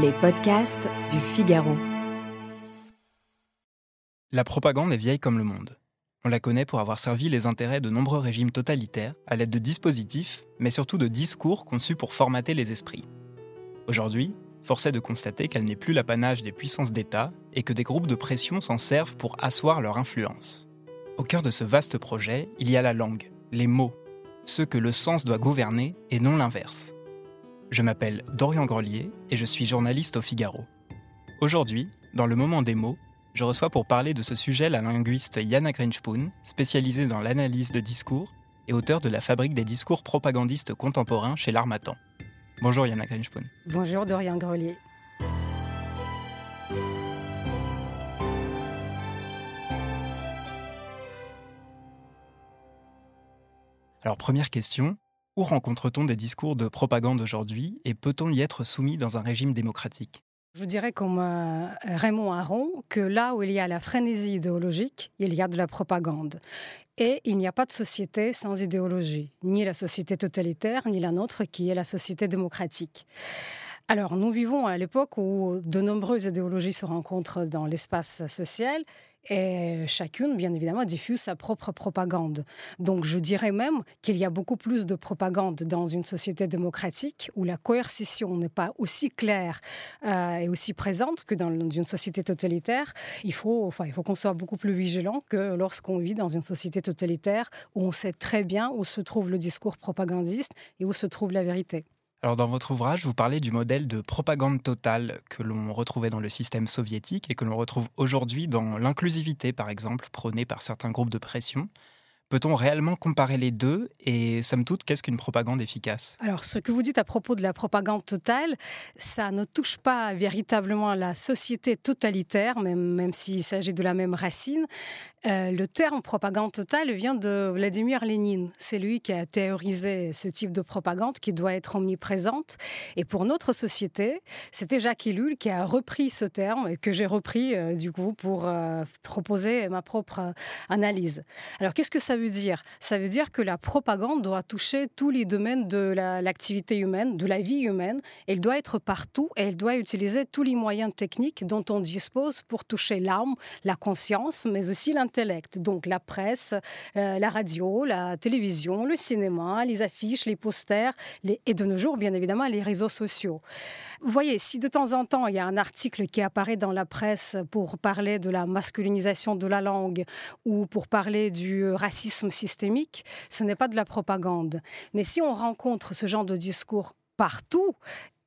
les podcasts du Figaro. La propagande est vieille comme le monde. On la connaît pour avoir servi les intérêts de nombreux régimes totalitaires à l'aide de dispositifs, mais surtout de discours conçus pour formater les esprits. Aujourd'hui, force est de constater qu'elle n'est plus l'apanage des puissances d'État et que des groupes de pression s'en servent pour asseoir leur influence. Au cœur de ce vaste projet, il y a la langue, les mots, ceux que le sens doit gouverner et non l'inverse. Je m'appelle Dorian Grelier et je suis journaliste au Figaro. Aujourd'hui, dans le moment des mots, je reçois pour parler de ce sujet la linguiste Yana Grinchpoon, spécialisée dans l'analyse de discours et auteur de la fabrique des discours propagandistes contemporains chez l'Armatan. Bonjour Yana Grinchpoon. Bonjour Dorian Grelier. Alors première question, où rencontre-t-on des discours de propagande aujourd'hui et peut-on y être soumis dans un régime démocratique? Je vous dirais comme euh, Raymond Aron que là où il y a la frénésie idéologique, il y a de la propagande. Et il n'y a pas de société sans idéologie, ni la société totalitaire, ni la nôtre qui est la société démocratique. Alors, nous vivons à l'époque où de nombreuses idéologies se rencontrent dans l'espace social et chacune, bien évidemment, diffuse sa propre propagande. Donc je dirais même qu'il y a beaucoup plus de propagande dans une société démocratique où la coercition n'est pas aussi claire euh, et aussi présente que dans une société totalitaire. Il faut, enfin, il faut qu'on soit beaucoup plus vigilant que lorsqu'on vit dans une société totalitaire où on sait très bien où se trouve le discours propagandiste et où se trouve la vérité. Alors dans votre ouvrage, vous parlez du modèle de propagande totale que l'on retrouvait dans le système soviétique et que l'on retrouve aujourd'hui dans l'inclusivité, par exemple, prônée par certains groupes de pression. Peut-on réellement comparer les deux? Et somme toute, qu'est-ce qu'une propagande efficace? Alors, ce que vous dites à propos de la propagande totale, ça ne touche pas véritablement la société totalitaire, même, même s'il s'agit de la même racine. Euh, le terme propagande totale vient de Vladimir Lénine. C'est lui qui a théorisé ce type de propagande qui doit être omniprésente. Et pour notre société, c'était Jacques Ellul qui a repris ce terme et que j'ai repris euh, du coup pour euh, proposer ma propre analyse. Alors qu'est-ce que ça veut dire? Ça veut dire que la propagande doit toucher tous les domaines de l'activité humaine, de la vie humaine. Elle doit être partout et elle doit utiliser tous les moyens techniques dont on dispose pour toucher l'âme, la conscience, mais aussi donc la presse, euh, la radio, la télévision, le cinéma, les affiches, les posters, et de nos jours, bien évidemment, les réseaux sociaux. Vous voyez, si de temps en temps, il y a un article qui apparaît dans la presse pour parler de la masculinisation de la langue ou pour parler du racisme systémique, ce n'est pas de la propagande. Mais si on rencontre ce genre de discours partout,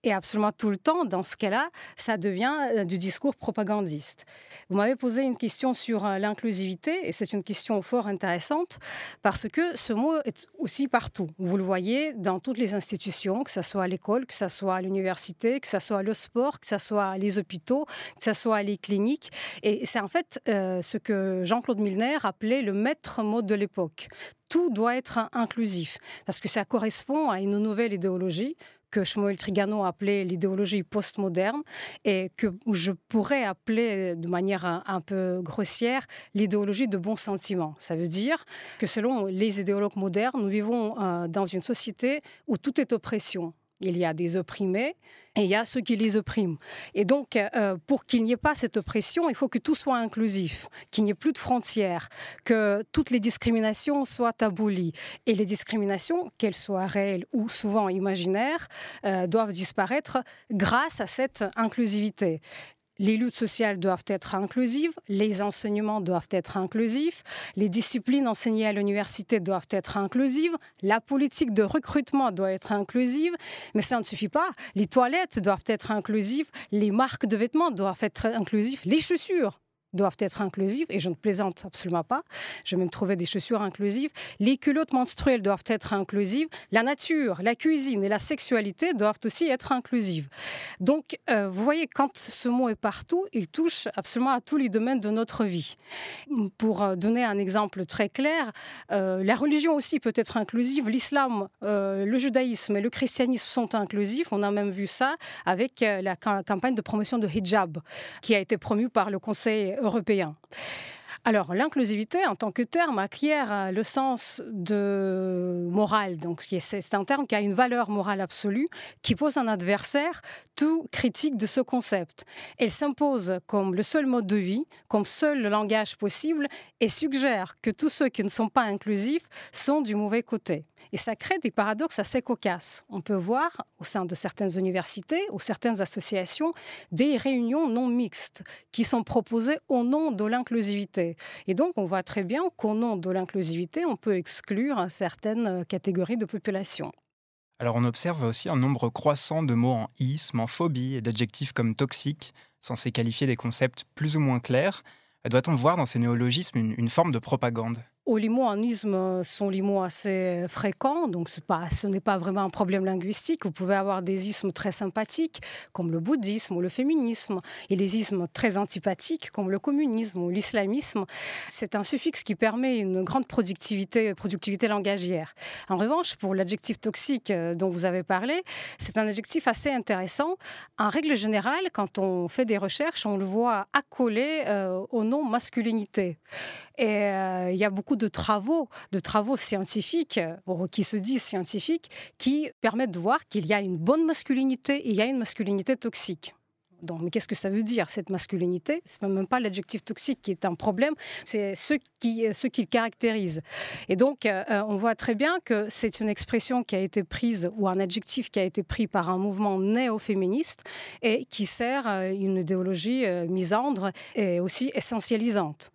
et absolument tout le temps, dans ce cas-là, ça devient euh, du discours propagandiste. Vous m'avez posé une question sur euh, l'inclusivité, et c'est une question fort intéressante, parce que ce mot est aussi partout. Vous le voyez dans toutes les institutions, que ce soit à l'école, que ce soit à l'université, que ce soit le sport, que ce soit les hôpitaux, que ce soit les cliniques. Et c'est en fait euh, ce que Jean-Claude Milner appelait le maître mot de l'époque tout doit être inclusif, parce que ça correspond à une nouvelle idéologie que Shmuel Trigano appelait l'idéologie postmoderne et que je pourrais appeler de manière un, peu grossière l'idéologie de bon sentiment. Ça veut dire que selon les idéologues modernes, nous vivons euh, dans une société où tout est oppression. Il y a des opprimés et il y a ceux qui les oppriment. Et donc, euh, pour qu'il n'y ait pas cette oppression, il faut que tout soit inclusif, qu'il n'y ait plus de frontières, que toutes les discriminations soient abolies. Et les discriminations, qu'elles soient réelles ou souvent imaginaires, euh, doivent disparaître grâce à cette inclusivité. Les luttes sociales doivent être inclusives, les enseignements doivent être inclusifs, les disciplines enseignées à l'université doivent être inclusives, la politique de recrutement doit être inclusive, mais ça ne suffit pas. Les toilettes doivent être inclusives, les marques de vêtements doivent être inclusives, les chaussures doivent être inclusives, et je ne plaisante absolument pas, j'ai même trouvé des chaussures inclusives, les culottes menstruelles doivent être inclusives, la nature, la cuisine et la sexualité doivent aussi être inclusives. Donc, euh, vous voyez, quand ce mot est partout, il touche absolument à tous les domaines de notre vie. Pour euh, donner un exemple très clair, euh, la religion aussi peut être inclusive, l'islam, le judaïsme et le christianisme sont inclusifs, on a même vu ça avec la campagne de promotion de hijab qui a été promue par le Conseil Alors, l'inclusivité, en tant que terme, acquiert le sens de morale. Donc, c'est un terme qui a une valeur morale absolue, qui pose un adversaire tout critique de ce concept. Elle s'impose comme le seul mode de vie, comme seul langage possible, et suggère que tous ceux qui ne sont pas inclusifs sont du mauvais côté. Et ça crée des paradoxes assez cocasses. On peut voir au sein de certaines universités ou certaines associations des réunions non mixtes qui sont proposées au nom de l'inclusivité. Et donc, on voit très bien qu'au nom de l'inclusivité, on peut exclure certaines catégories de population. Alors, on observe aussi un nombre croissant de mots en isme, en phobie et d'adjectifs comme toxique, censés qualifier des concepts plus ou moins clairs. Doit-on voir dans ces néologismes une, forme de propagande? Les mots en isme sont les mots assez fréquents, donc ce n'est pas vraiment un problème linguistique. Vous pouvez avoir des ismes très sympathiques, comme le bouddhisme ou le féminisme, et des ismes très antipathiques, comme le communisme ou l'islamisme. C'est un suffixe qui permet une grande productivité, productivité langagière. En revanche, pour l'adjectif toxique euh, dont vous avez parlé, c'est un adjectif assez intéressant. En règle générale, quand on fait des recherches, on le voit accolé euh, au nom masculinité. Et euh, il y a beaucoup de travaux, de travaux scientifiques, qui se disent scientifiques, qui permettent de voir qu'il y a une bonne masculinité et il y a une masculinité toxique. Donc, mais qu'est-ce que ça veut dire, cette masculinité? Ce n'est même pas l'adjectif toxique qui est un problème, c'est ce qui, le caractérise. Et donc, euh, on voit très bien que c'est une expression qui a été prise, ou un adjectif qui a été pris par un mouvement néo-féministe et qui sert à une idéologie euh, misandre et aussi essentialisante.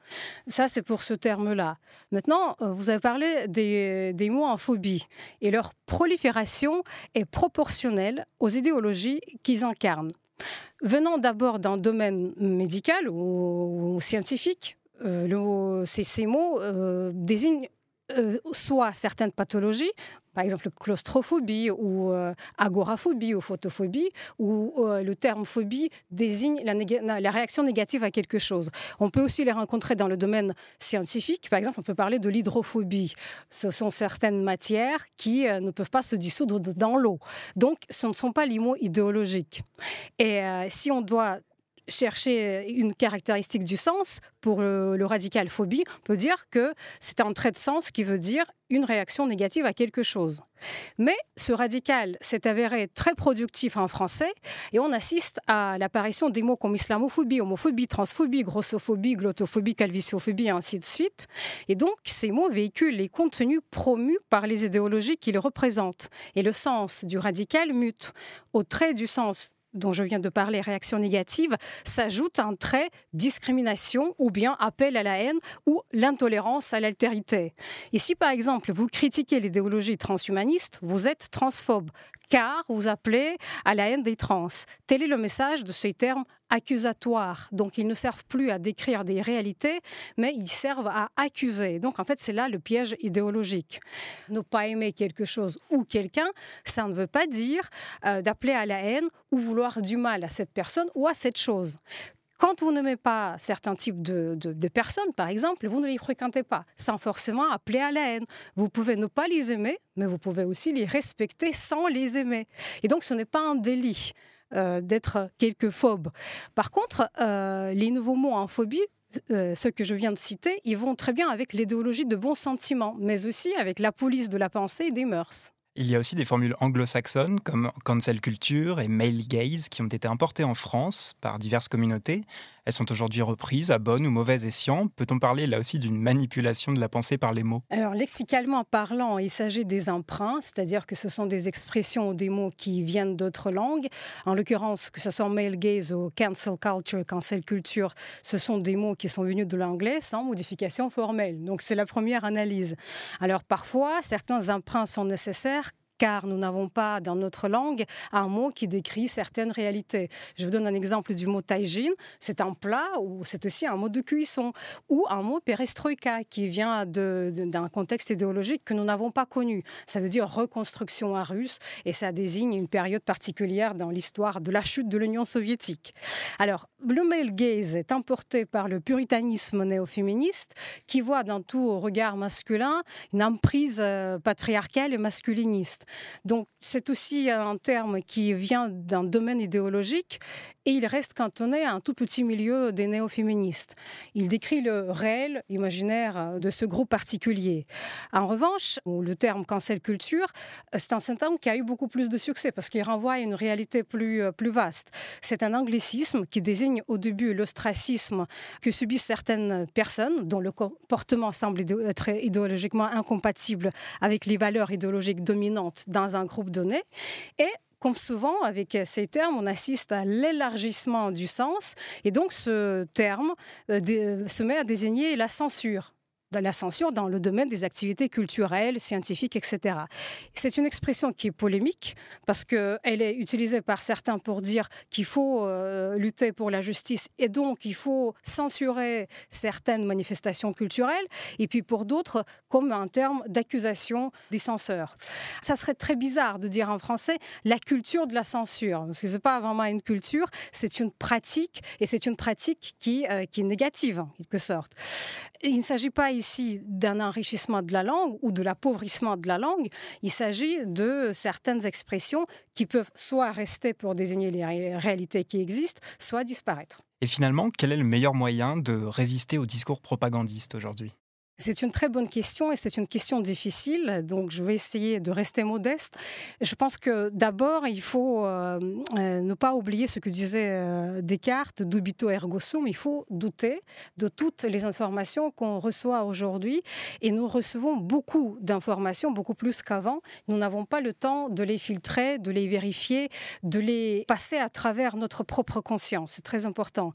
Ça, c'est pour ce terme-là. Maintenant, euh, vous avez parlé des, des mots en phobie, et leur prolifération est proportionnelle aux idéologies qu'ils incarnent. Venant d'abord d'un domaine médical ou, scientifique, euh, ces, mots euh, désignent euh, soit certaines pathologies, par exemple claustrophobie ou euh, agoraphobie ou photophobie, où euh, le terme phobie désigne la, la, réaction négative à quelque chose. On peut aussi les rencontrer dans le domaine scientifique. Par exemple, on peut parler de l'hydrophobie. Ce sont certaines matières qui ne peuvent pas se dissoudre dans l'eau. Donc, ce ne sont pas les mots idéologiques. Et si on doit chercher une caractéristique du sens, pour le, radical phobie, on peut dire que c'est un trait de sens qui veut dire une réaction négative à quelque chose. Mais ce radical s'est avéré très productif en français et on assiste à l'apparition des mots comme islamophobie, homophobie, transphobie, grossophobie, glottophobie, calviciophobie et ainsi de suite. Et donc ces mots véhiculent les contenus promus par les idéologies qu'ils représentent. Et le sens du radical mute au trait du sens dont je viens de parler, réaction négative, s'ajoute un trait discrimination ou bien appel à la haine ou l'intolérance à l'altérité. Ici, par exemple, vous critiquez l'idéologie transhumaniste, vous êtes transphobe, car vous appelez à la haine des trans. Tel est le message de ces termes accusatoires. Donc, ils ne servent plus à décrire des réalités, mais ils servent à accuser. Donc, en fait, c'est là le piège idéologique. Ne pas aimer quelque chose ou quelqu'un, ça ne veut pas dire euh, d'appeler à la haine ou vouloir du mal à cette personne ou à cette chose. Quand vous n'aimez pas certains types de, personnes, par exemple, vous ne les fréquentez pas, sans forcément appeler à la haine. Vous pouvez ne pas les aimer, mais vous pouvez aussi les respecter sans les aimer. Et donc, ce n'est pas un délit euh, d'être quelque phobe. Par contre, euh, les nouveaux mots en phobie euh, ceux que je viens de citer, ils vont très bien avec l'idéologie de bons sentiments, mais aussi avec la police de la pensée et des mœurs. Il y a aussi des formules anglo-saxonnes comme cancel culture et male gaze qui ont été importées en France par diverses communautés. Elles sont aujourd'hui reprises à bon ou mauvais escient. Peut-on parler là aussi d'une manipulation de la pensée par les mots? Alors lexicalement parlant, il s'agit des emprunts, c'est-à-dire que ce sont des expressions ou des mots qui viennent d'autres langues. En l'occurrence, que ce soit male gaze ou cancel culture, cancel culture, ce sont des mots qui sont venus de l'anglais sans modification formelle. Donc c'est la première analyse. Alors parfois, certains emprunts sont nécessaires car nous n'avons pas dans notre langue un mot qui décrit certaines réalités. Je vous donne un exemple du mot taijin. C'est un plat ou c'est aussi un mot de cuisson ou un mot perestroïka qui vient d'un contexte idéologique que nous n'avons pas connu. Ça veut dire reconstruction à russe et ça désigne une période particulière dans l'histoire de la chute de l'Union soviétique. Alors, le male gaze est emporté par le puritanisme néo-féministe qui voit dans tout regard masculin une emprise euh, patriarcale et masculiniste. Donc c'est aussi un terme qui vient d'un domaine idéologique et il reste cantonné à un tout petit milieu des néo-féministes. Il décrit le réel imaginaire de ce groupe particulier. En revanche, le terme cancel culture, c'est un symptôme qui a eu beaucoup plus de succès parce qu'il renvoie à une réalité plus, plus vaste. C'est un anglicisme qui désigne au début l'ostracisme que subissent certaines personnes dont le comportement semble être idéologiquement incompatible avec les valeurs idéologiques dominantes dans un groupe donné. Comme souvent, avec ces termes, on assiste à l'élargissement du sens. Et donc, ce terme euh, se met à désigner la censure de la censure dans le domaine des activités culturelles, scientifiques, etc. C'est une expression qui est polémique parce qu'elle est utilisée par certains pour dire qu'il faut euh, lutter pour la justice et donc il faut censurer certaines manifestations culturelles, et puis pour d'autres comme un terme d'accusation des censeurs. Ça serait très bizarre de dire en français la culture de la censure, parce que ce n'est pas vraiment une culture, c'est une pratique, et c'est une pratique qui, euh, qui est négative en quelque sorte. Il ne s'agit pas ici d'un enrichissement de la langue ou de l'appauvrissement de la langue, il s'agit de certaines expressions qui peuvent soit rester pour désigner les réalités qui existent, soit disparaître. Et finalement, quel est le meilleur moyen de résister au discours propagandiste aujourd'hui? C'est une très bonne question et c'est une question difficile, donc je vais essayer de rester modeste. Je pense que d'abord, il faut euh, euh, ne pas oublier ce que disait euh, Descartes, dubito ergo sum, il faut douter de toutes les informations qu'on reçoit aujourd'hui et nous recevons beaucoup d'informations, beaucoup plus qu'avant. Nous n'avons pas le temps de les filtrer, de les vérifier, de les passer à travers notre propre conscience. C'est très important.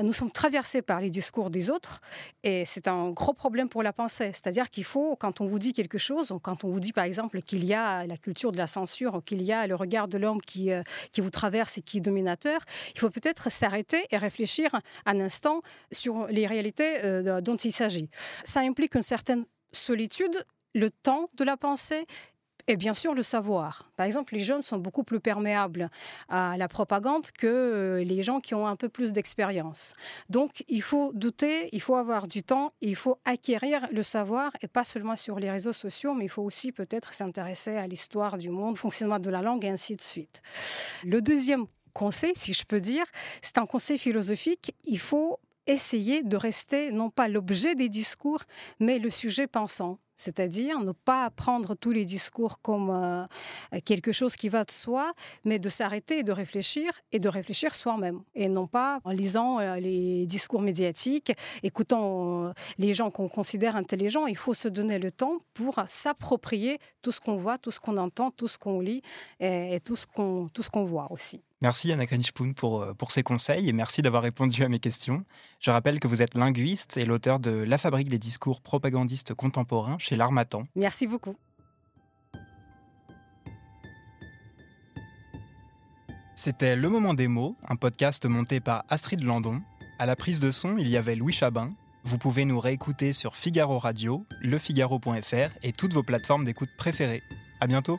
Nous sommes traversés par les discours des autres et c'est un gros problème pour la pensée. C'est-à-dire qu'il faut, quand on vous dit quelque chose, quand on vous dit par exemple qu'il y a la culture de la censure, qu'il y a le regard de l'homme qui, euh, qui vous traverse et qui est dominateur, il faut peut-être s'arrêter et réfléchir un instant sur les réalités euh, dont il s'agit. Ça implique une certaine solitude le temps de la pensée et bien sûr, le savoir. Par exemple, les jeunes sont beaucoup plus perméables à la propagande que euh, les gens qui ont un peu plus d'expérience. Donc, il faut douter, il faut avoir du temps, il faut acquérir le savoir, et pas seulement sur les réseaux sociaux, mais il faut aussi peut-être s'intéresser à l'histoire du monde, fonctionnement de la langue, et ainsi de suite. Le deuxième conseil, si je peux dire, c'est un conseil philosophique. Il faut essayer de rester non pas l'objet des discours, mais le sujet pensant c'est-à-dire ne pas prendre tous les discours comme euh, quelque chose qui va de soi, mais de s'arrêter et de réfléchir et de réfléchir soi-même, et non pas en lisant euh, les discours médiatiques, écoutant euh, les gens qu'on considère intelligents. Il faut se donner le temps pour s'approprier tout ce qu'on voit, tout ce qu'on entend, tout ce qu'on lit et, tout ce qu'on tout ce qu'on voit aussi. Merci Anna pour, pour ces conseils et merci d'avoir répondu à mes questions. Je rappelle que vous êtes linguiste et l'auteur de La fabrique des discours propagandistes contemporains chez l'Armatan. Merci beaucoup. C'était Le Moment des mots, un podcast monté par Astrid Landon. À la prise de son, il y avait Louis Chabin. Vous pouvez nous réécouter sur Figaro Radio, lefigaro.fr et toutes vos plateformes d'écoute préférées. À bientôt!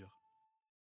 mesure.